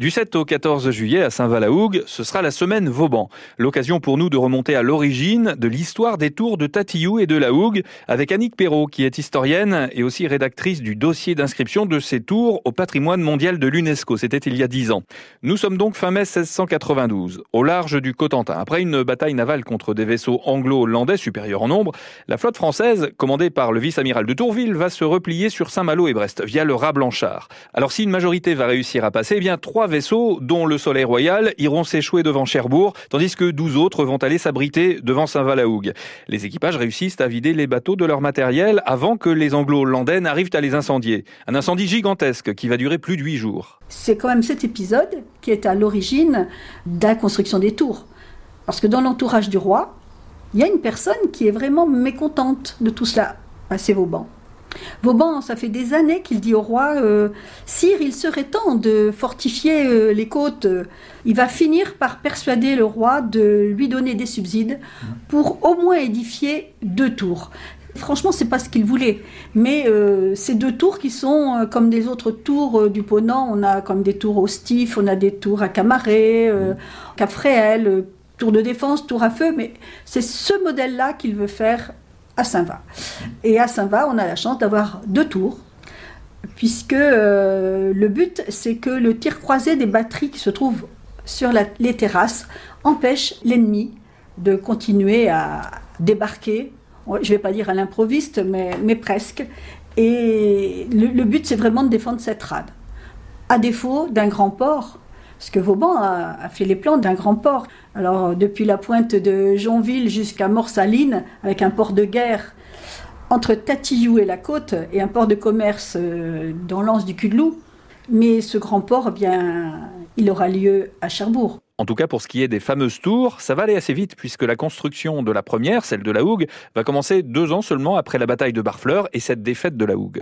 Du 7 au 14 juillet à Saint-Val-la-Hougue, ce sera la semaine Vauban. L'occasion pour nous de remonter à l'origine de l'histoire des tours de Tatillou et de la Hougue avec Annick Perrault qui est historienne et aussi rédactrice du dossier d'inscription de ces tours au patrimoine mondial de l'UNESCO. C'était il y a 10 ans. Nous sommes donc fin mai 1692, au large du Cotentin. Après une bataille navale contre des vaisseaux anglo-hollandais supérieurs en nombre, la flotte française, commandée par le vice-amiral de Tourville, va se replier sur Saint-Malo et Brest via le Rat Blanchard. Alors si une majorité va réussir à passer, eh vaisseaux, dont le Soleil Royal, iront s'échouer devant Cherbourg, tandis que 12 autres vont aller s'abriter devant Saint-Val-la-Hougue. Les équipages réussissent à vider les bateaux de leur matériel avant que les anglo-hollandais n'arrivent à les incendier. Un incendie gigantesque qui va durer plus de huit jours. C'est quand même cet épisode qui est à l'origine de la construction des tours. Parce que dans l'entourage du roi, il y a une personne qui est vraiment mécontente de tout cela. C'est Vauban. Vauban, ça fait des années qu'il dit au roi euh, Sire, il serait temps de fortifier euh, les côtes. Il va finir par persuader le roi de lui donner des subsides pour au moins édifier deux tours. Franchement, c'est pas ce qu'il voulait, mais euh, ces deux tours qui sont comme des autres tours du Ponant, on a comme des tours au Stif, on a des tours à Camaret, Cap Fréhel, tour de défense, tour à feu, mais c'est ce modèle-là qu'il veut faire Saint-Va. Et à Saint-Va, on a la chance d'avoir deux tours, puisque euh, le but, c'est que le tir croisé des batteries qui se trouvent sur les terrasses empêche l'ennemi de continuer à débarquer. Je ne vais pas dire à l'improviste, mais, mais, presque. Et le, but, c'est vraiment de défendre cette rade. À défaut d'un grand port, parce que Vauban a, fait les plans d'un grand port. Alors, depuis la pointe de Jonville jusqu'à Morsaline, avec un port de guerre entre Tatillou et la côte, et un port de commerce euh, dans l'anse du Cul-de-Loup. Mais ce grand port, eh bien, il aura lieu à Cherbourg. En tout cas, pour ce qui est des fameuses tours, ça va aller assez vite puisque la construction de la première, celle de la Hougue, va commencer deux ans seulement après la bataille de Barfleur et cette défaite de la Hougue.